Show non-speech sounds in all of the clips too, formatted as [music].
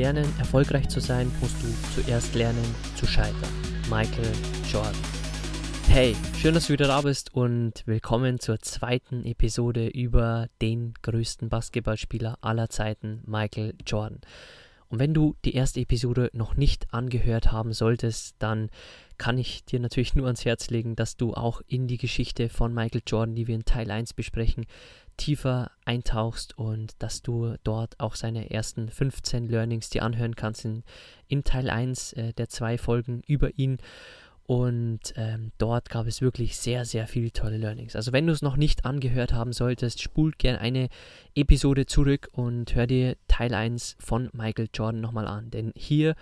Lernen, erfolgreich zu sein, musst du zuerst lernen zu scheitern. Michael Jordan. Hey, schön, dass du wieder da bist und willkommen zur zweiten Episode über den größten Basketballspieler aller Zeiten, Michael Jordan. Und wenn du die erste Episode noch nicht angehört haben solltest, dann kann ich dir natürlich nur ans Herz legen, dass du auch in die Geschichte von Michael Jordan, die wir in Teil 1 besprechen, tiefer eintauchst und dass du dort auch seine ersten 15 Learnings dir anhören kannst in, in Teil 1 äh, der zwei Folgen über ihn. Und ähm, dort gab es wirklich sehr, sehr viele tolle Learnings. Also wenn du es noch nicht angehört haben solltest, spult gern eine Episode zurück und hör dir Teil 1 von Michael Jordan nochmal an. Denn hier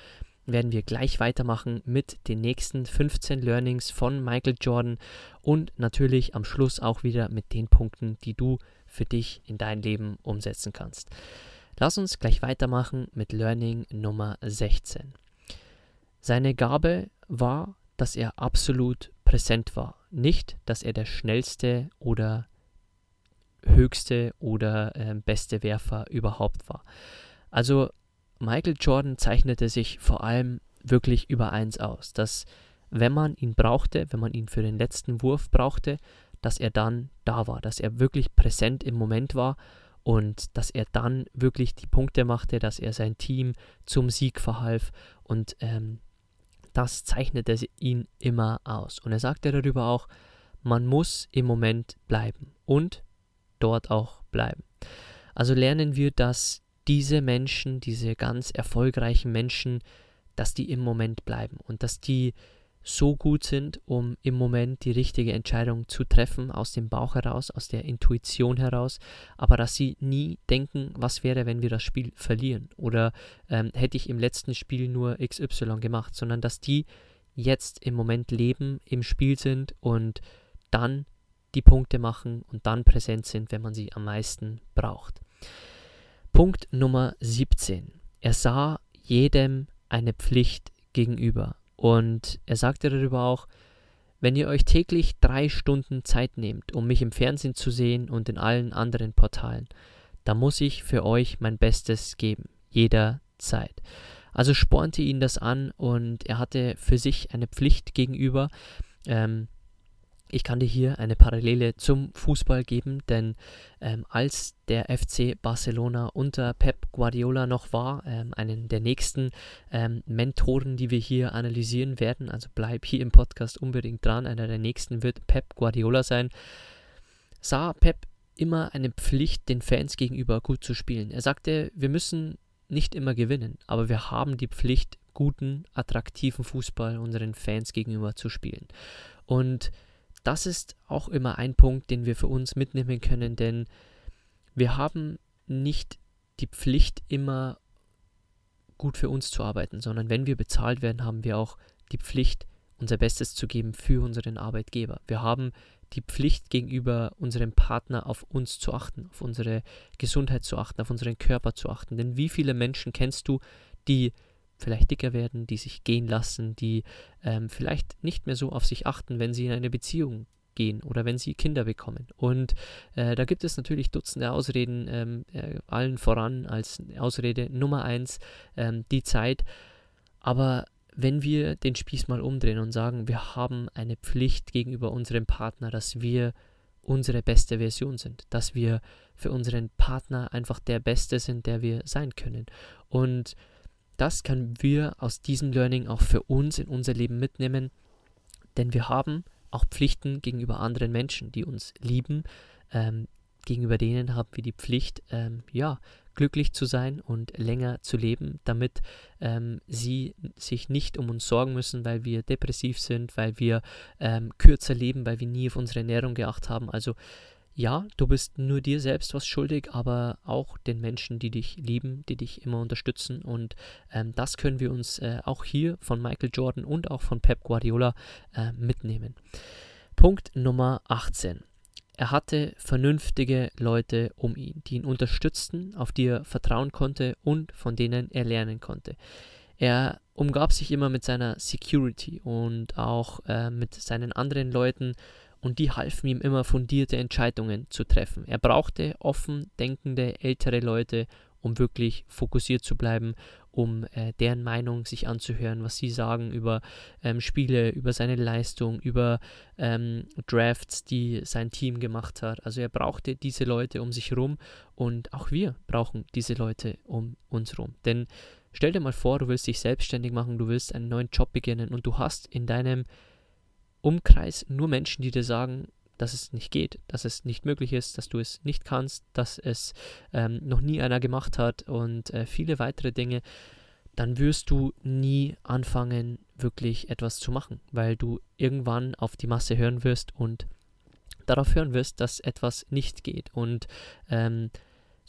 werden wir gleich weitermachen mit den nächsten 15 Learnings von Michael Jordan und natürlich am Schluss auch wieder mit den Punkten, die du für dich in dein Leben umsetzen kannst. Lass uns gleich weitermachen mit Learning Nummer 16. Seine Gabe war, dass er absolut präsent war. Nicht, dass er der schnellste oder höchste oder äh, beste Werfer überhaupt war. Also Michael Jordan zeichnete sich vor allem wirklich über eins aus, dass wenn man ihn brauchte, wenn man ihn für den letzten Wurf brauchte, dass er dann da war, dass er wirklich präsent im Moment war und dass er dann wirklich die Punkte machte, dass er sein Team zum Sieg verhalf und ähm, das zeichnete ihn immer aus. Und er sagte darüber auch, man muss im Moment bleiben und dort auch bleiben. Also lernen wir, dass diese Menschen, diese ganz erfolgreichen Menschen, dass die im Moment bleiben und dass die so gut sind, um im Moment die richtige Entscheidung zu treffen, aus dem Bauch heraus, aus der Intuition heraus, aber dass sie nie denken, was wäre, wenn wir das Spiel verlieren oder ähm, hätte ich im letzten Spiel nur XY gemacht, sondern dass die jetzt im Moment leben, im Spiel sind und dann die Punkte machen und dann präsent sind, wenn man sie am meisten braucht. Punkt Nummer 17. Er sah jedem eine Pflicht gegenüber. Und er sagte darüber auch, wenn ihr euch täglich drei Stunden Zeit nehmt, um mich im Fernsehen zu sehen und in allen anderen Portalen, dann muss ich für euch mein Bestes geben, jederzeit. Also spornte ihn das an und er hatte für sich eine Pflicht gegenüber, ähm, ich kann dir hier eine Parallele zum Fußball geben, denn ähm, als der FC Barcelona unter Pep Guardiola noch war, ähm, einen der nächsten ähm, Mentoren, die wir hier analysieren werden, also bleib hier im Podcast unbedingt dran, einer der nächsten wird Pep Guardiola sein, sah Pep immer eine Pflicht, den Fans gegenüber gut zu spielen. Er sagte, wir müssen nicht immer gewinnen, aber wir haben die Pflicht, guten, attraktiven Fußball unseren Fans gegenüber zu spielen. Und das ist auch immer ein Punkt, den wir für uns mitnehmen können, denn wir haben nicht die Pflicht, immer gut für uns zu arbeiten, sondern wenn wir bezahlt werden, haben wir auch die Pflicht, unser Bestes zu geben für unseren Arbeitgeber. Wir haben die Pflicht gegenüber unserem Partner auf uns zu achten, auf unsere Gesundheit zu achten, auf unseren Körper zu achten. Denn wie viele Menschen kennst du, die vielleicht dicker werden, die sich gehen lassen, die ähm, vielleicht nicht mehr so auf sich achten, wenn sie in eine Beziehung gehen oder wenn sie Kinder bekommen. Und äh, da gibt es natürlich Dutzende Ausreden, ähm, äh, allen voran als Ausrede Nummer eins ähm, die Zeit. Aber wenn wir den Spieß mal umdrehen und sagen, wir haben eine Pflicht gegenüber unserem Partner, dass wir unsere beste Version sind, dass wir für unseren Partner einfach der Beste sind, der wir sein können. Und das können wir aus diesem Learning auch für uns in unser Leben mitnehmen, denn wir haben auch Pflichten gegenüber anderen Menschen, die uns lieben, ähm, gegenüber denen haben wir die Pflicht, ähm, ja, glücklich zu sein und länger zu leben, damit ähm, sie sich nicht um uns sorgen müssen, weil wir depressiv sind, weil wir ähm, kürzer leben, weil wir nie auf unsere Ernährung geachtet haben. Also ja, du bist nur dir selbst was schuldig, aber auch den Menschen, die dich lieben, die dich immer unterstützen. Und ähm, das können wir uns äh, auch hier von Michael Jordan und auch von Pep Guardiola äh, mitnehmen. Punkt Nummer 18. Er hatte vernünftige Leute um ihn, die ihn unterstützten, auf die er vertrauen konnte und von denen er lernen konnte. Er umgab sich immer mit seiner Security und auch äh, mit seinen anderen Leuten und die halfen ihm immer fundierte Entscheidungen zu treffen. Er brauchte offen denkende ältere Leute um wirklich fokussiert zu bleiben, um äh, deren Meinung sich anzuhören, was sie sagen über ähm, Spiele, über seine Leistung, über ähm, Drafts, die sein Team gemacht hat. Also er brauchte diese Leute um sich herum und auch wir brauchen diese Leute um uns herum. Denn stell dir mal vor, du willst dich selbstständig machen, du willst einen neuen Job beginnen und du hast in deinem Umkreis nur Menschen, die dir sagen, dass es nicht geht, dass es nicht möglich ist, dass du es nicht kannst, dass es ähm, noch nie einer gemacht hat und äh, viele weitere Dinge, dann wirst du nie anfangen, wirklich etwas zu machen, weil du irgendwann auf die Masse hören wirst und darauf hören wirst, dass etwas nicht geht. Und ähm,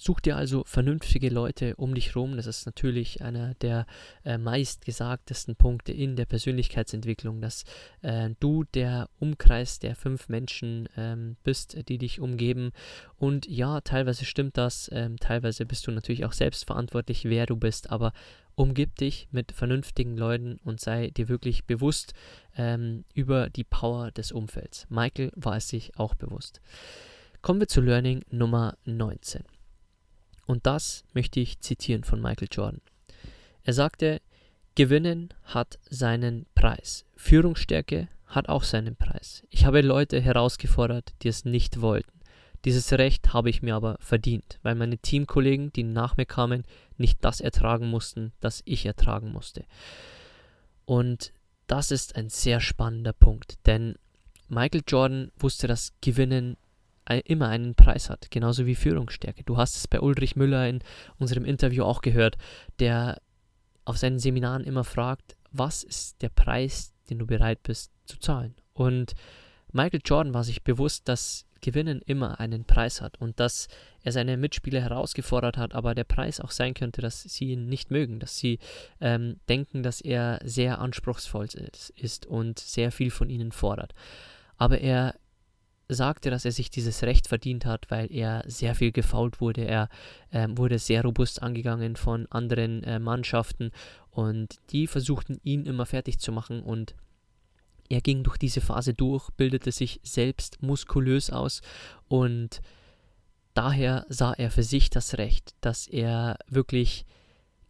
Such dir also vernünftige Leute um dich herum. Das ist natürlich einer der äh, meistgesagtesten Punkte in der Persönlichkeitsentwicklung, dass äh, du der Umkreis der fünf Menschen ähm, bist, die dich umgeben. Und ja, teilweise stimmt das, ähm, teilweise bist du natürlich auch selbst verantwortlich, wer du bist, aber umgib dich mit vernünftigen Leuten und sei dir wirklich bewusst ähm, über die Power des Umfelds. Michael war es sich auch bewusst. Kommen wir zu Learning Nummer 19. Und das möchte ich zitieren von Michael Jordan. Er sagte, Gewinnen hat seinen Preis. Führungsstärke hat auch seinen Preis. Ich habe Leute herausgefordert, die es nicht wollten. Dieses Recht habe ich mir aber verdient, weil meine Teamkollegen, die nach mir kamen, nicht das ertragen mussten, das ich ertragen musste. Und das ist ein sehr spannender Punkt, denn Michael Jordan wusste, dass Gewinnen immer einen Preis hat, genauso wie Führungsstärke. Du hast es bei Ulrich Müller in unserem Interview auch gehört, der auf seinen Seminaren immer fragt, was ist der Preis, den du bereit bist zu zahlen? Und Michael Jordan war sich bewusst, dass Gewinnen immer einen Preis hat und dass er seine Mitspieler herausgefordert hat, aber der Preis auch sein könnte, dass sie ihn nicht mögen, dass sie ähm, denken, dass er sehr anspruchsvoll ist, ist und sehr viel von ihnen fordert. Aber er sagte, dass er sich dieses Recht verdient hat, weil er sehr viel gefault wurde. Er äh, wurde sehr robust angegangen von anderen äh, Mannschaften und die versuchten ihn immer fertig zu machen und er ging durch diese Phase durch, bildete sich selbst muskulös aus und daher sah er für sich das Recht, dass er wirklich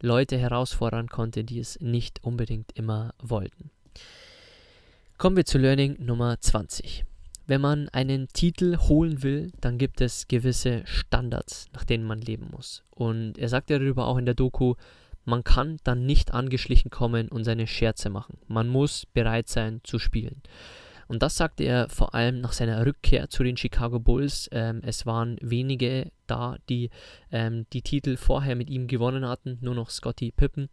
Leute herausfordern konnte, die es nicht unbedingt immer wollten. Kommen wir zu Learning Nummer 20 wenn man einen Titel holen will, dann gibt es gewisse Standards, nach denen man leben muss. Und er sagt darüber auch in der Doku, man kann dann nicht angeschlichen kommen und seine Scherze machen. Man muss bereit sein zu spielen. Und das sagte er vor allem nach seiner Rückkehr zu den Chicago Bulls. Ähm, es waren wenige da, die ähm, die Titel vorher mit ihm gewonnen hatten, nur noch Scotty Pippen.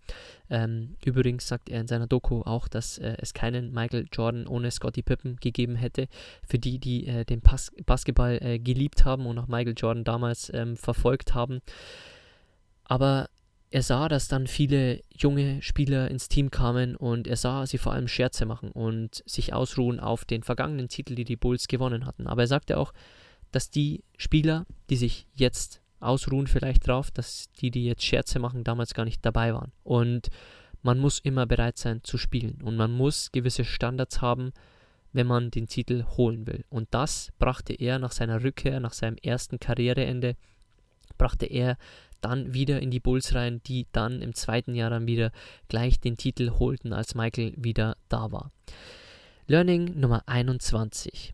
Ähm, übrigens sagt er in seiner Doku auch, dass äh, es keinen Michael Jordan ohne Scotty Pippen gegeben hätte. Für die, die äh, den Pas Basketball äh, geliebt haben und auch Michael Jordan damals ähm, verfolgt haben. Aber er sah, dass dann viele junge Spieler ins Team kamen und er sah sie vor allem Scherze machen und sich ausruhen auf den vergangenen Titel, die die Bulls gewonnen hatten. Aber er sagte auch, dass die Spieler, die sich jetzt ausruhen vielleicht drauf, dass die, die jetzt Scherze machen, damals gar nicht dabei waren. Und man muss immer bereit sein zu spielen und man muss gewisse Standards haben, wenn man den Titel holen will. Und das brachte er nach seiner Rückkehr, nach seinem ersten Karriereende, brachte er dann wieder in die Bulls rein, die dann im zweiten Jahr dann wieder gleich den Titel holten, als Michael wieder da war. Learning Nummer 21.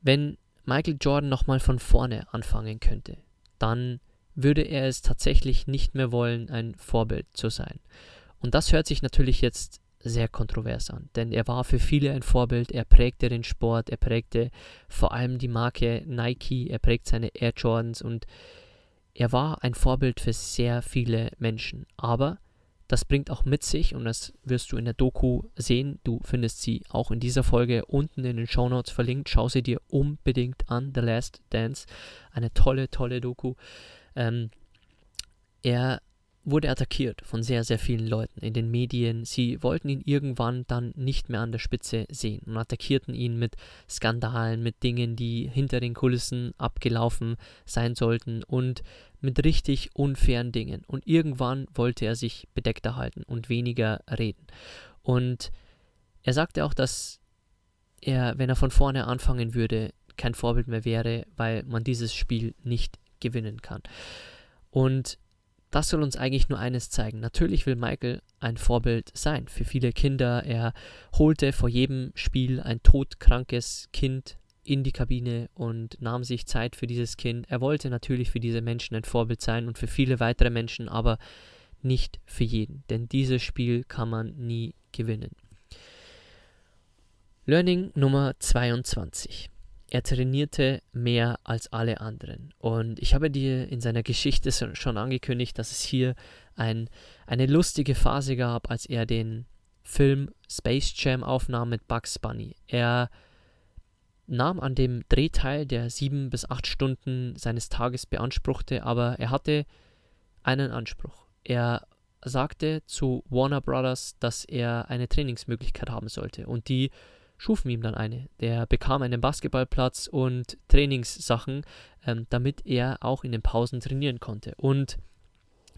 Wenn Michael Jordan nochmal von vorne anfangen könnte, dann würde er es tatsächlich nicht mehr wollen, ein Vorbild zu sein. Und das hört sich natürlich jetzt sehr kontrovers an, denn er war für viele ein Vorbild, er prägte den Sport, er prägte vor allem die Marke Nike, er prägt seine Air Jordans und er war ein Vorbild für sehr viele Menschen. Aber das bringt auch mit sich, und das wirst du in der Doku sehen, du findest sie auch in dieser Folge unten in den Show Notes verlinkt, schau sie dir unbedingt an, The Last Dance, eine tolle, tolle Doku. Ähm, er wurde attackiert von sehr, sehr vielen Leuten in den Medien. Sie wollten ihn irgendwann dann nicht mehr an der Spitze sehen und attackierten ihn mit Skandalen, mit Dingen, die hinter den Kulissen abgelaufen sein sollten und mit richtig unfairen Dingen. Und irgendwann wollte er sich bedeckter halten und weniger reden. Und er sagte auch, dass er, wenn er von vorne anfangen würde, kein Vorbild mehr wäre, weil man dieses Spiel nicht gewinnen kann. Und das soll uns eigentlich nur eines zeigen. Natürlich will Michael ein Vorbild sein für viele Kinder. Er holte vor jedem Spiel ein todkrankes Kind in die Kabine und nahm sich Zeit für dieses Kind. Er wollte natürlich für diese Menschen ein Vorbild sein und für viele weitere Menschen, aber nicht für jeden, denn dieses Spiel kann man nie gewinnen. Learning Nummer 22. Er trainierte mehr als alle anderen. Und ich habe dir in seiner Geschichte schon angekündigt, dass es hier ein, eine lustige Phase gab, als er den Film Space Jam aufnahm mit Bugs Bunny. Er nahm an dem Dreh teil, der sieben bis acht Stunden seines Tages beanspruchte, aber er hatte einen Anspruch. Er sagte zu Warner Brothers, dass er eine Trainingsmöglichkeit haben sollte und die schufen ihm dann eine. Der bekam einen Basketballplatz und Trainingssachen, ähm, damit er auch in den Pausen trainieren konnte. Und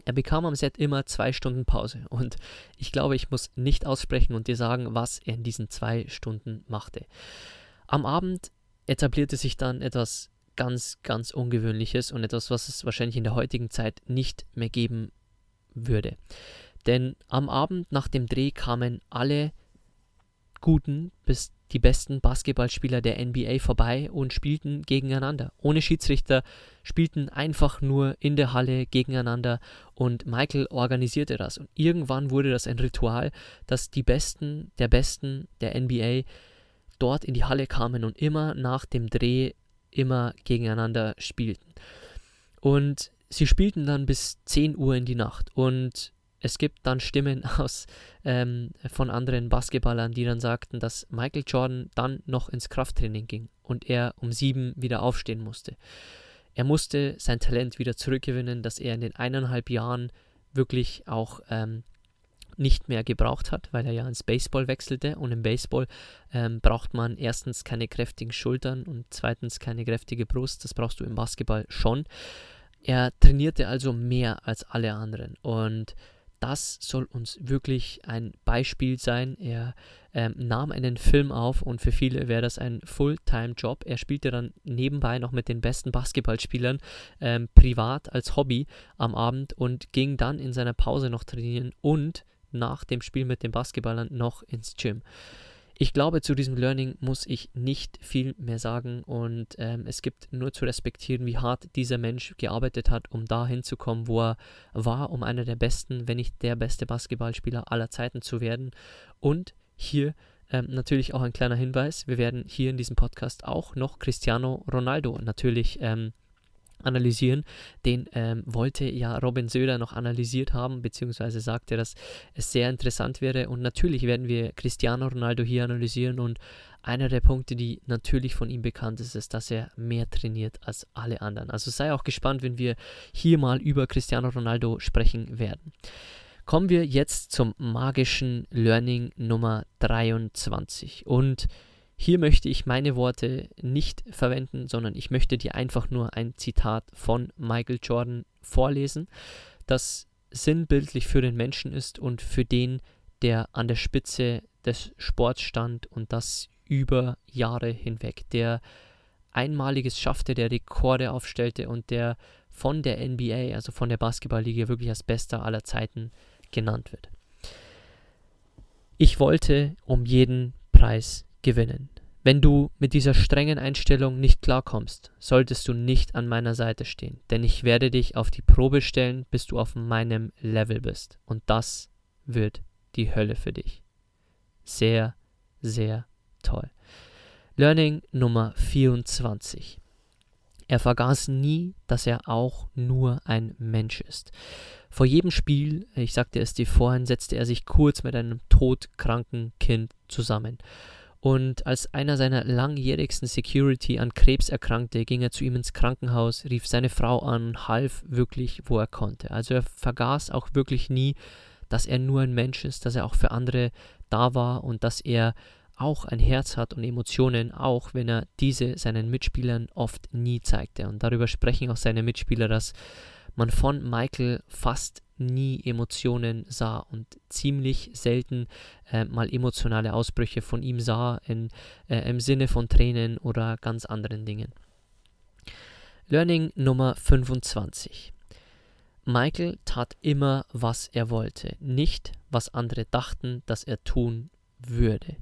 er bekam am Set immer zwei Stunden Pause. Und ich glaube, ich muss nicht aussprechen und dir sagen, was er in diesen zwei Stunden machte. Am Abend etablierte sich dann etwas ganz, ganz Ungewöhnliches und etwas, was es wahrscheinlich in der heutigen Zeit nicht mehr geben würde. Denn am Abend nach dem Dreh kamen alle guten bis die besten Basketballspieler der NBA vorbei und spielten gegeneinander. Ohne Schiedsrichter spielten einfach nur in der Halle gegeneinander und Michael organisierte das. Und irgendwann wurde das ein Ritual, dass die Besten der Besten der NBA dort in die Halle kamen und immer nach dem Dreh immer gegeneinander spielten. Und sie spielten dann bis 10 Uhr in die Nacht und es gibt dann Stimmen [laughs] aus ähm, von anderen Basketballern, die dann sagten, dass Michael Jordan dann noch ins Krafttraining ging und er um sieben wieder aufstehen musste. Er musste sein Talent wieder zurückgewinnen, das er in den eineinhalb Jahren wirklich auch ähm, nicht mehr gebraucht hat, weil er ja ins Baseball wechselte. Und im Baseball ähm, braucht man erstens keine kräftigen Schultern und zweitens keine kräftige Brust. Das brauchst du im Basketball schon. Er trainierte also mehr als alle anderen und das soll uns wirklich ein Beispiel sein. Er ähm, nahm einen Film auf und für viele wäre das ein Fulltime-Job. Er spielte dann nebenbei noch mit den besten Basketballspielern ähm, privat als Hobby am Abend und ging dann in seiner Pause noch trainieren und nach dem Spiel mit den Basketballern noch ins Gym. Ich glaube, zu diesem Learning muss ich nicht viel mehr sagen und ähm, es gibt nur zu respektieren, wie hart dieser Mensch gearbeitet hat, um da hinzukommen, wo er war, um einer der besten, wenn nicht der beste Basketballspieler aller Zeiten zu werden. Und hier ähm, natürlich auch ein kleiner Hinweis, wir werden hier in diesem Podcast auch noch Cristiano Ronaldo natürlich ähm, analysieren. Den ähm, wollte ja Robin Söder noch analysiert haben, beziehungsweise sagte, dass es sehr interessant wäre. Und natürlich werden wir Cristiano Ronaldo hier analysieren. Und einer der Punkte, die natürlich von ihm bekannt ist, ist, dass er mehr trainiert als alle anderen. Also sei auch gespannt, wenn wir hier mal über Cristiano Ronaldo sprechen werden. Kommen wir jetzt zum magischen Learning Nummer 23. Und hier möchte ich meine Worte nicht verwenden, sondern ich möchte dir einfach nur ein Zitat von Michael Jordan vorlesen, das sinnbildlich für den Menschen ist und für den, der an der Spitze des Sports stand und das über Jahre hinweg, der einmaliges schaffte, der Rekorde aufstellte und der von der NBA, also von der Basketballliga, wirklich als bester aller Zeiten genannt wird. Ich wollte um jeden Preis gewinnen. Wenn du mit dieser strengen Einstellung nicht klarkommst, solltest du nicht an meiner Seite stehen, denn ich werde dich auf die Probe stellen, bis du auf meinem Level bist. Und das wird die Hölle für dich. sehr, sehr toll. Learning Nummer 24. Er vergaß nie, dass er auch nur ein Mensch ist. Vor jedem Spiel, ich sagte es dir vorhin, setzte er sich kurz mit einem todkranken Kind zusammen. Und als einer seiner langjährigsten Security an Krebs erkrankte, ging er zu ihm ins Krankenhaus, rief seine Frau an, half wirklich, wo er konnte. Also er vergaß auch wirklich nie, dass er nur ein Mensch ist, dass er auch für andere da war und dass er auch ein Herz hat und Emotionen, auch wenn er diese seinen Mitspielern oft nie zeigte. Und darüber sprechen auch seine Mitspieler, dass man von Michael fast nie Emotionen sah und ziemlich selten äh, mal emotionale Ausbrüche von ihm sah in, äh, im Sinne von Tränen oder ganz anderen Dingen. Learning Nummer 25. Michael tat immer, was er wollte, nicht was andere dachten, dass er tun würde.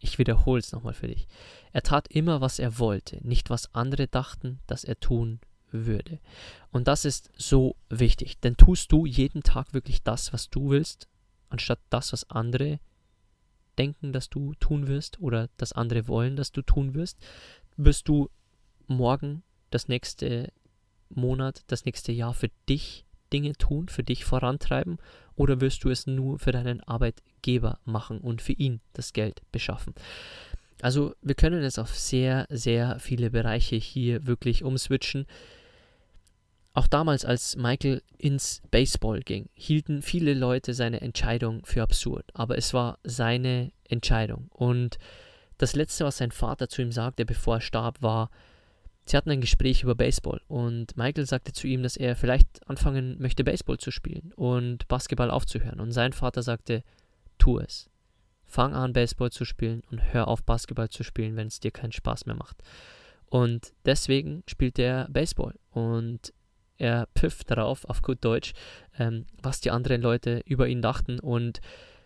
Ich wiederhole es nochmal für dich. Er tat immer, was er wollte, nicht was andere dachten, dass er tun würde. Und das ist so wichtig, denn tust du jeden Tag wirklich das, was du willst, anstatt das, was andere denken, dass du tun wirst oder das andere wollen, dass du tun wirst, wirst du morgen, das nächste Monat, das nächste Jahr für dich Dinge tun, für dich vorantreiben oder wirst du es nur für deinen Arbeitgeber machen und für ihn das Geld beschaffen? Also wir können es auf sehr, sehr viele Bereiche hier wirklich umswitchen. Auch damals, als Michael ins Baseball ging, hielten viele Leute seine Entscheidung für absurd, aber es war seine Entscheidung. Und das Letzte, was sein Vater zu ihm sagte, bevor er starb, war, sie hatten ein Gespräch über Baseball und Michael sagte zu ihm, dass er vielleicht anfangen möchte, Baseball zu spielen und Basketball aufzuhören. Und sein Vater sagte, tu es. Fang an, Baseball zu spielen und hör auf, Basketball zu spielen, wenn es dir keinen Spaß mehr macht. Und deswegen spielt er Baseball. Und er pfifft darauf, auf gut Deutsch, ähm, was die anderen Leute über ihn dachten und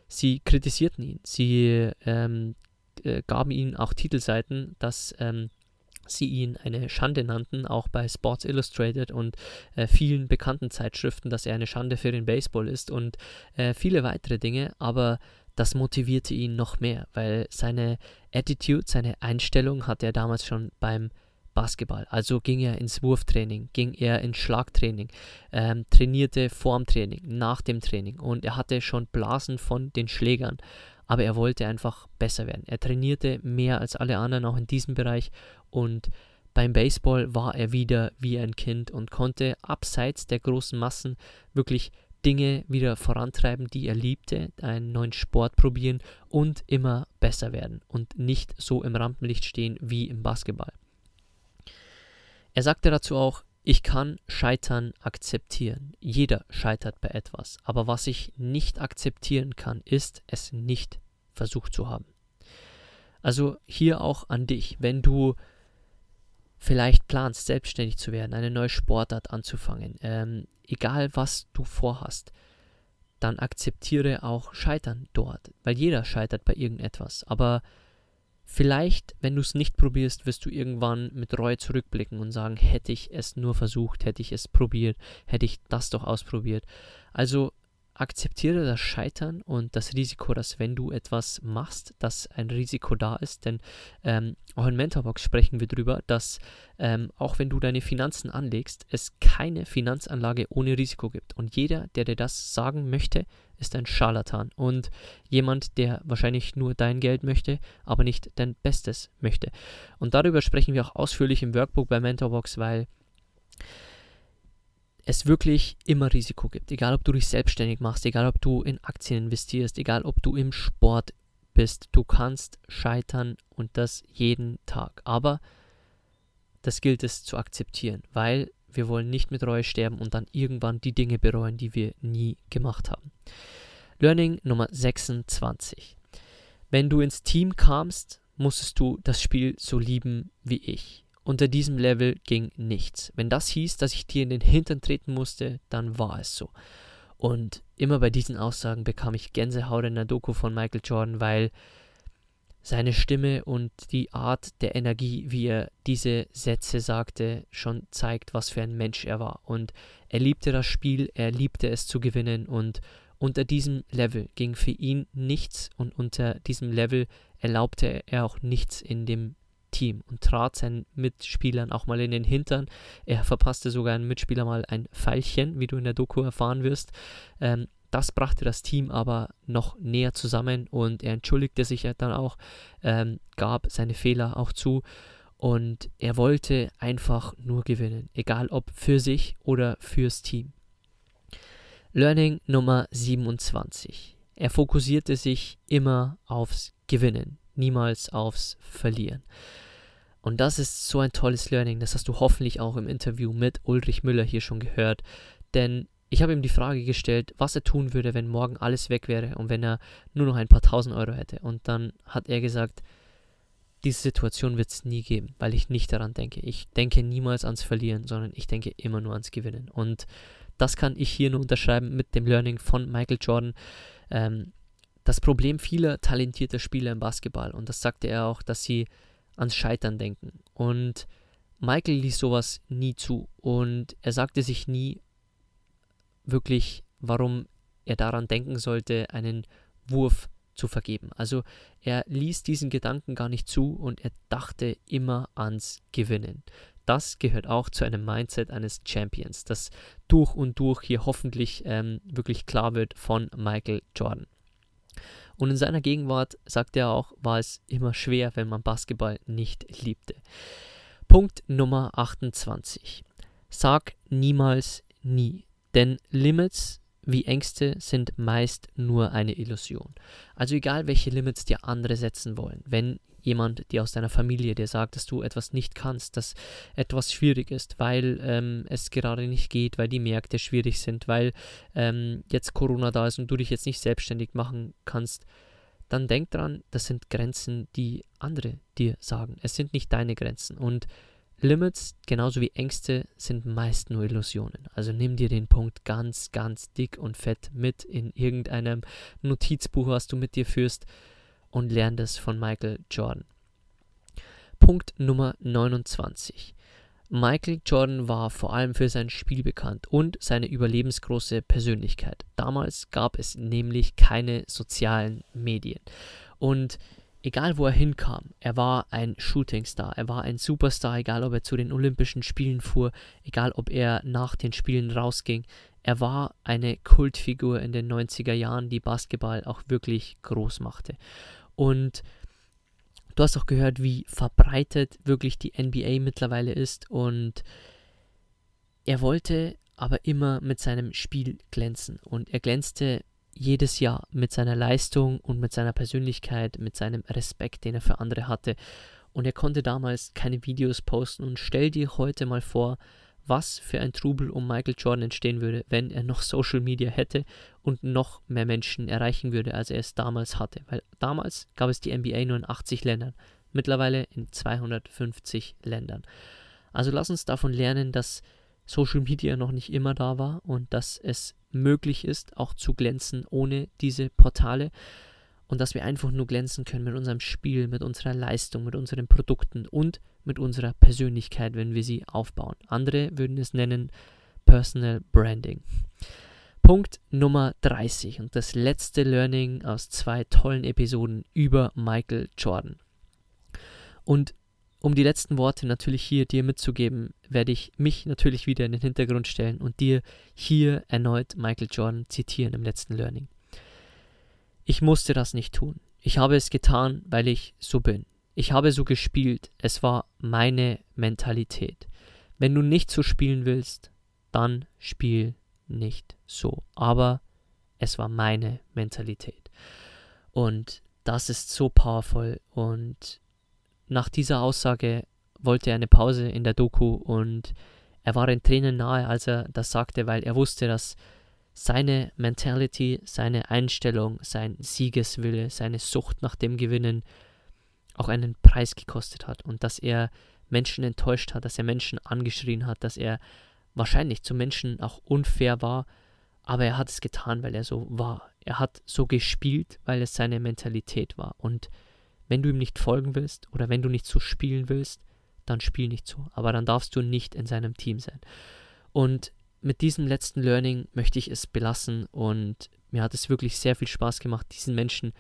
sie kritisierten ihn. Sie ähm, äh, gaben ihm auch Titelseiten, dass ähm, sie ihn eine Schande nannten, auch bei Sports Illustrated und äh, vielen bekannten Zeitschriften, dass er eine Schande für den Baseball ist und äh, viele weitere Dinge, aber das motivierte ihn noch mehr, weil seine Attitude, seine Einstellung hat er damals schon beim Basketball. Also ging er ins Wurftraining, ging er ins Schlagtraining, ähm, trainierte vorm Training, nach dem Training und er hatte schon Blasen von den Schlägern. Aber er wollte einfach besser werden. Er trainierte mehr als alle anderen auch in diesem Bereich und beim Baseball war er wieder wie ein Kind und konnte abseits der großen Massen wirklich Dinge wieder vorantreiben, die er liebte, einen neuen Sport probieren und immer besser werden und nicht so im Rampenlicht stehen wie im Basketball. Er sagte dazu auch, ich kann Scheitern akzeptieren. Jeder scheitert bei etwas. Aber was ich nicht akzeptieren kann, ist, es nicht versucht zu haben. Also hier auch an dich, wenn du vielleicht planst, selbstständig zu werden, eine neue Sportart anzufangen, ähm, egal was du vorhast, dann akzeptiere auch Scheitern dort, weil jeder scheitert bei irgendetwas. Aber Vielleicht, wenn du es nicht probierst, wirst du irgendwann mit Reue zurückblicken und sagen, hätte ich es nur versucht, hätte ich es probiert, hätte ich das doch ausprobiert. Also akzeptiere das Scheitern und das Risiko, dass wenn du etwas machst, dass ein Risiko da ist. Denn ähm, auch in Mentorbox sprechen wir darüber, dass ähm, auch wenn du deine Finanzen anlegst, es keine Finanzanlage ohne Risiko gibt. Und jeder, der dir das sagen möchte, ist ein Scharlatan und jemand, der wahrscheinlich nur dein Geld möchte, aber nicht dein Bestes möchte. Und darüber sprechen wir auch ausführlich im Workbook bei Mentorbox, weil es wirklich immer Risiko gibt. Egal, ob du dich selbstständig machst, egal, ob du in Aktien investierst, egal, ob du im Sport bist. Du kannst scheitern und das jeden Tag. Aber das gilt es zu akzeptieren, weil wir wollen nicht mit Reue sterben und dann irgendwann die Dinge bereuen, die wir nie gemacht haben. Learning Nummer 26. Wenn du ins Team kamst, musstest du das Spiel so lieben wie ich. Unter diesem Level ging nichts. Wenn das hieß, dass ich dir in den Hintern treten musste, dann war es so. Und immer bei diesen Aussagen bekam ich Gänsehaut in der Doku von Michael Jordan, weil seine Stimme und die Art der Energie, wie er diese Sätze sagte, schon zeigt, was für ein Mensch er war. Und er liebte das Spiel, er liebte es zu gewinnen und Unter diesem Level ging für ihn nichts und unter diesem Level erlaubte er auch nichts in dem Team und trat seinen Mitspielern auch mal in den Hintern. Er verpasste sogar einen Mitspieler mal ein Pfeilchen, wie du in der Doku erfahren wirst. Ähm, das brachte das Team aber noch näher zusammen und er entschuldigte sich dann auch, ähm, gab seine Fehler auch zu und er wollte einfach nur gewinnen, egal ob für sich oder fürs Team. Learning Nummer 27. Er fokussierte sich immer aufs Gewinnen, niemals aufs Verlieren. Und das ist so ein tolles Learning, das hast du hoffentlich auch im Interview mit Ulrich Müller hier schon gehört. Denn ich habe ihm die Frage gestellt, was er tun würde, wenn morgen alles weg wäre und wenn er nur noch ein paar tausend Euro hätte. Und dann hat er gesagt, diese Situation wird es nie geben, weil ich nicht daran denke. Ich denke niemals ans Verlieren, sondern ich denke immer nur ans Gewinnen. Und das kann ich hier nur unterschreiben mit dem Learning von Michael Jordan. Ähm, das Problem vieler talentierter Spieler im Basketball, und das sagte er auch, dass sie ans Scheitern denken. Und Michael ließ sowas nie zu. Und er sagte sich nie wirklich, warum er daran denken sollte, einen Wurf zu vergeben. Also er ließ diesen Gedanken gar nicht zu und er dachte immer ans Gewinnen. Das gehört auch zu einem Mindset eines Champions, das durch und durch hier hoffentlich ähm, wirklich klar wird von Michael Jordan. Und in seiner Gegenwart, sagt er auch, war es immer schwer, wenn man Basketball nicht liebte. Punkt Nummer 28. Sag niemals nie, denn Limits wie Ängste sind meist nur eine Illusion. Also egal, welche Limits dir andere setzen wollen, wenn jemand dir aus deiner Familie dir sagt, dass du etwas nicht kannst, dass etwas schwierig ist, weil ähm, es gerade nicht geht, weil die Märkte schwierig sind, weil ähm, jetzt Corona da ist und du dich jetzt nicht selbstständig machen kannst, dann denk dran, das sind Grenzen, die andere dir sagen. Es sind nicht deine Grenzen. Und Limits, genauso wie Ängste, sind meist nur Illusionen. Also nimm dir den Punkt ganz, ganz dick und fett mit in irgendeinem Notizbuch, was du mit dir führst und lern das von Michael Jordan. Punkt Nummer 29. Michael Jordan war vor allem für sein Spiel bekannt und seine überlebensgroße Persönlichkeit. Damals gab es nämlich keine sozialen Medien. Und egal wo er hinkam, er war ein Shootingstar, er war ein Superstar, egal ob er zu den Olympischen Spielen fuhr, egal ob er nach den Spielen rausging. Er war eine Kultfigur in den 90er Jahren, die Basketball auch wirklich groß machte. Und du hast auch gehört, wie verbreitet wirklich die NBA mittlerweile ist. Und er wollte aber immer mit seinem Spiel glänzen. Und er glänzte jedes Jahr mit seiner Leistung und mit seiner Persönlichkeit, mit seinem Respekt, den er für andere hatte. Und er konnte damals keine Videos posten. Und stell dir heute mal vor, was für ein Trubel um Michael Jordan entstehen würde, wenn er noch Social Media hätte und noch mehr Menschen erreichen würde, als er es damals hatte. Weil damals gab es die NBA nur in 80 Ländern, mittlerweile in 250 Ländern. Also lass uns davon lernen, dass Social Media noch nicht immer da war und dass es möglich ist, auch zu glänzen ohne diese Portale und dass wir einfach nur glänzen können mit unserem Spiel, mit unserer Leistung, mit unseren Produkten und mit unserer Persönlichkeit, wenn wir sie aufbauen. Andere würden es nennen Personal Branding. Punkt Nummer 30 und das letzte Learning aus zwei tollen Episoden über Michael Jordan. Und um die letzten Worte natürlich hier dir mitzugeben, werde ich mich natürlich wieder in den Hintergrund stellen und dir hier erneut Michael Jordan zitieren im letzten Learning. Ich musste das nicht tun. Ich habe es getan, weil ich so bin. Ich habe so gespielt. Es war meine Mentalität. Wenn du nicht so spielen willst, dann spiel nicht so. Aber es war meine Mentalität. Und das ist so powerful. Und nach dieser Aussage wollte er eine Pause in der Doku und er war in Tränen nahe, als er das sagte, weil er wusste, dass seine Mentality, seine Einstellung, sein Siegeswille, seine Sucht nach dem Gewinnen auch einen Preis gekostet hat und dass er Menschen enttäuscht hat, dass er Menschen angeschrien hat, dass er wahrscheinlich zu Menschen auch unfair war, aber er hat es getan, weil er so war. Er hat so gespielt, weil es seine Mentalität war. Und wenn du ihm nicht folgen willst oder wenn du nicht so spielen willst, dann spiel nicht so. Aber dann darfst du nicht in seinem Team sein. Und mit diesem letzten Learning möchte ich es belassen und mir hat es wirklich sehr viel Spaß gemacht, diesen Menschen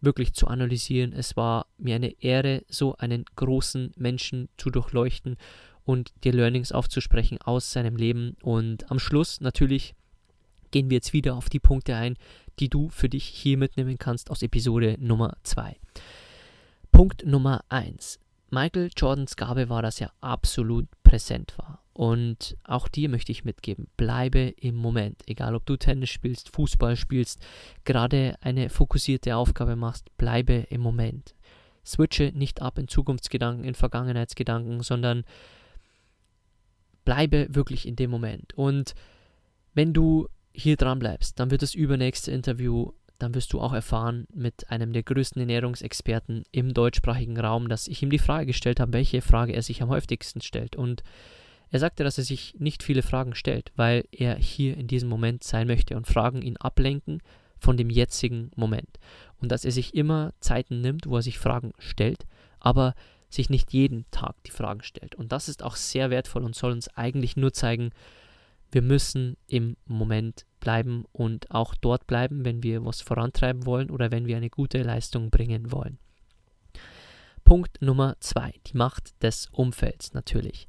wirklich zu analysieren. Es war mir eine Ehre, so einen großen Menschen zu durchleuchten und dir Learnings aufzusprechen aus seinem Leben. Und am Schluss natürlich gehen wir jetzt wieder auf die Punkte ein, die du für dich hier mitnehmen kannst aus Episode Nummer 2. Punkt Nummer 1. Michael Jordans Gabe war, dass er absolut präsent war. Und auch dir möchte ich mitgeben, bleibe im Moment. Egal ob du Tennis spielst, Fußball spielst, gerade eine fokussierte Aufgabe machst, bleibe im Moment. Switche nicht ab in Zukunftsgedanken, in Vergangenheitsgedanken, sondern bleibe wirklich in dem Moment. Und wenn du hier dran bleibst, dann wird das übernächste Interview dann wirst du auch erfahren mit einem der größten Ernährungsexperten im deutschsprachigen Raum, dass ich ihm die Frage gestellt habe, welche Frage er sich am häufigsten stellt. Und er sagte, dass er sich nicht viele Fragen stellt, weil er hier in diesem Moment sein möchte und Fragen ihn ablenken von dem jetzigen Moment. Und dass er sich immer Zeiten nimmt, wo er sich Fragen stellt, aber sich nicht jeden Tag die Fragen stellt. Und das ist auch sehr wertvoll und soll uns eigentlich nur zeigen, wir müssen im Moment bleiben und auch dort bleiben, wenn wir was vorantreiben wollen oder wenn wir eine gute Leistung bringen wollen. Punkt Nummer zwei, die Macht des Umfelds natürlich.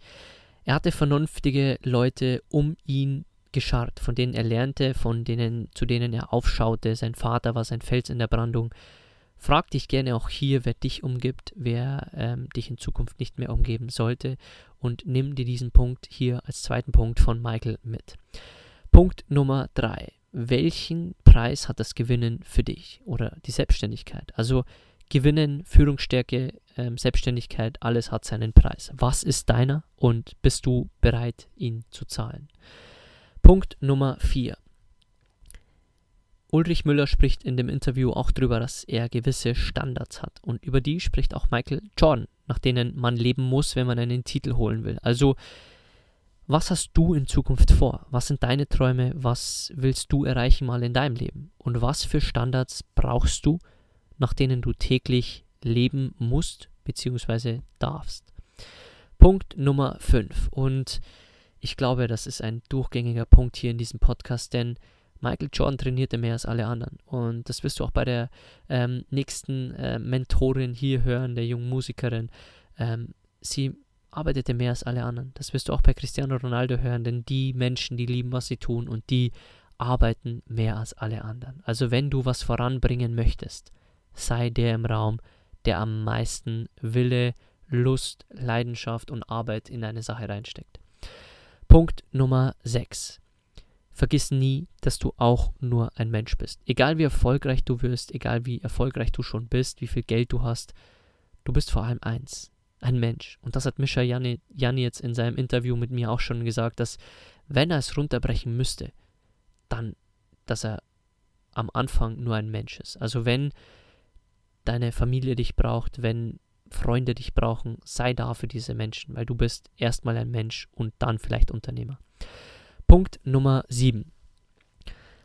Er hatte vernünftige Leute um ihn geschart, von denen er lernte, von denen, zu denen er aufschaute. Sein Vater war sein Fels in der Brandung. Frag dich gerne auch hier, wer dich umgibt, wer ähm, dich in Zukunft nicht mehr umgeben sollte und nimm dir diesen Punkt hier als zweiten Punkt von Michael mit. Punkt Nummer drei. Welchen Preis hat das Gewinnen für dich oder die Selbstständigkeit? Also Gewinnen, Führungsstärke, ähm, Selbstständigkeit, alles hat seinen Preis. Was ist deiner und bist du bereit, ihn zu zahlen? Punkt Nummer vier. Ulrich Müller spricht in dem Interview auch darüber, dass er gewisse Standards hat. Und über die spricht auch Michael Jordan, nach denen man leben muss, wenn man einen Titel holen will. Also, was hast du in Zukunft vor? Was sind deine Träume? Was willst du erreichen mal in deinem Leben? Und was für Standards brauchst du, nach denen du täglich leben musst bzw. darfst? Punkt Nummer 5. Und ich glaube, das ist ein durchgängiger Punkt hier in diesem Podcast, denn Michael Jordan trainierte mehr als alle anderen. Und das wirst du auch bei der ähm, nächsten äh, Mentorin hier hören, der jungen Musikerin. Ähm, sie arbeitete mehr als alle anderen. Das wirst du auch bei Cristiano Ronaldo hören, denn die Menschen, die lieben, was sie tun und die arbeiten mehr als alle anderen. Also wenn du was voranbringen möchtest, sei der im Raum, der am meisten Wille, Lust, Leidenschaft und Arbeit in eine Sache reinsteckt. Punkt Nummer 6 vergiss nie, dass du auch nur ein Mensch bist. Egal wie erfolgreich du wirst, egal wie erfolgreich du schon bist, wie viel Geld du hast, du bist vor allem eins, ein Mensch. Und das hat Mischa Janni, Janni jetzt in seinem Interview mit mir auch schon gesagt, dass wenn er es runterbrechen müsste, dann, dass er am Anfang nur ein Mensch ist. Also wenn deine Familie dich braucht, wenn Freunde dich brauchen, sei da für diese Menschen, weil du bist erstmal ein Mensch und dann vielleicht Unternehmer. Punkt Nummer 7.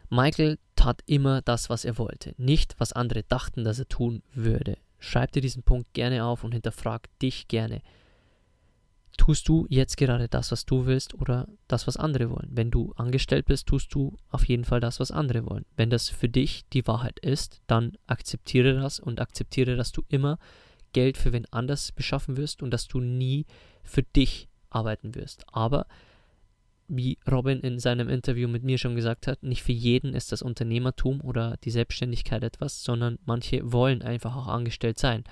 Michael tat immer das, was er wollte, nicht was andere dachten, dass er tun würde. Schreib dir diesen Punkt gerne auf und hinterfrag dich gerne. Tust du jetzt gerade das, was du willst oder das, was andere wollen? Wenn du angestellt bist, tust du auf jeden Fall das, was andere wollen. Wenn das für dich die Wahrheit ist, dann akzeptiere das und akzeptiere, dass du immer Geld für wen anders beschaffen wirst und dass du nie für dich arbeiten wirst. Aber wie Robin in seinem Interview mit mir schon gesagt hat, nicht für jeden ist das Unternehmertum oder die Selbstständigkeit etwas, sondern manche wollen einfach auch angestellt sein.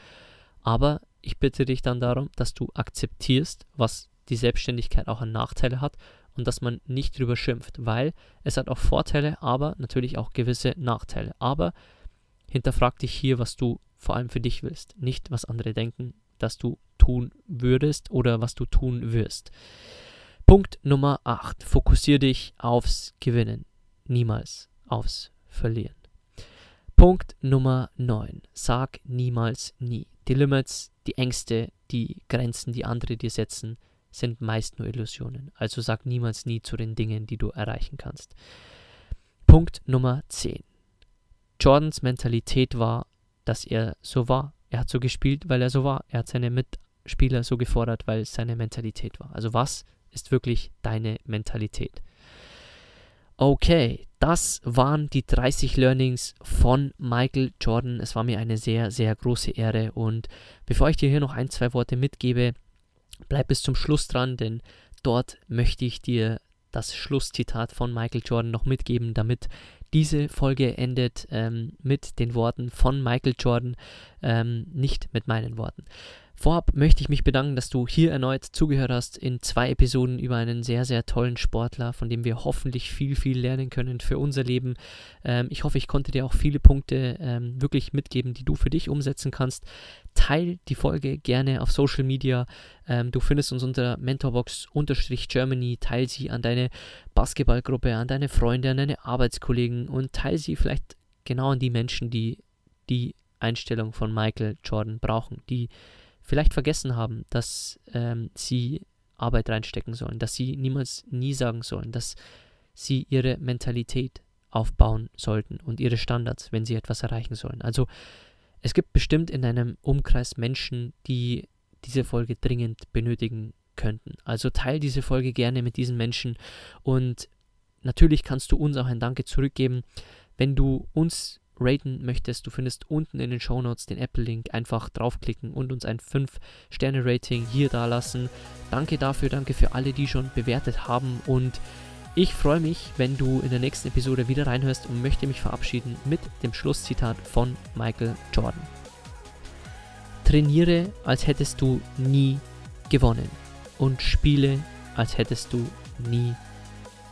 Aber ich bitte dich dann darum, dass du akzeptierst, was die Selbstständigkeit auch an Nachteile hat und dass man nicht drüber schimpft, weil es hat auch Vorteile, aber natürlich auch gewisse Nachteile. Aber hinterfrag dich hier, was du vor allem für dich willst, nicht was andere denken, dass du tun würdest oder was du tun wirst. Punkt Nummer 8. Fokussiere dich aufs Gewinnen, niemals aufs Verlieren. Punkt Nummer 9. Sag niemals nie. Die Limits, die Ängste, die Grenzen, die andere dir setzen, sind meist nur Illusionen. Also sag niemals nie zu den Dingen, die du erreichen kannst. Punkt Nummer 10. Jordans Mentalität war, dass er so war. Er hat so gespielt, weil er so war. Er hat seine Mitspieler so gefordert, weil es seine Mentalität war. Also was ist wirklich deine Mentalität. Okay, das waren die 30 Learnings von Michael Jordan. Es war mir eine sehr, sehr große Ehre. Und bevor ich dir hier noch ein, zwei Worte mitgebe, bleib bis zum Schluss dran, denn dort möchte ich dir das Schlusszitat von Michael Jordan noch mitgeben, damit diese Folge endet ähm, mit den Worten von Michael Jordan, ähm, nicht mit meinen Worten. Vorab möchte ich mich bedanken, dass du hier erneut zugehört hast in zwei Episoden über einen sehr, sehr tollen Sportler, von dem wir hoffentlich viel, viel lernen können für unser Leben. Ähm, ich hoffe, ich konnte dir auch viele Punkte ähm, wirklich mitgeben, die du für dich umsetzen kannst. Teil die Folge gerne auf Social Media. Ähm, du findest uns unter Mentorbox-Germany. Teil sie an deine Basketballgruppe, an deine Freunde, an deine Arbeitskollegen und teil sie vielleicht genau an die Menschen, die die Einstellung von Michael Jordan brauchen, die vielleicht vergessen haben, dass ähm, sie Arbeit reinstecken sollen, dass sie niemals nie sagen sollen, dass sie ihre Mentalität aufbauen sollten und ihre Standards, wenn sie etwas erreichen sollen. Also es gibt bestimmt in einem Umkreis Menschen, die diese Folge dringend benötigen könnten. Also teil diese Folge gerne mit diesen Menschen und natürlich kannst du uns auch ein Danke zurückgeben, wenn du uns raten möchtest, du findest unten in den Show Notes den Apple-Link. Einfach draufklicken und uns ein 5-Sterne-Rating hier da lassen. Danke dafür, danke für alle, die schon bewertet haben. Und ich freue mich, wenn du in der nächsten Episode wieder reinhörst und möchte mich verabschieden mit dem Schlusszitat von Michael Jordan. Trainiere, als hättest du nie gewonnen und spiele, als hättest du nie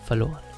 verloren.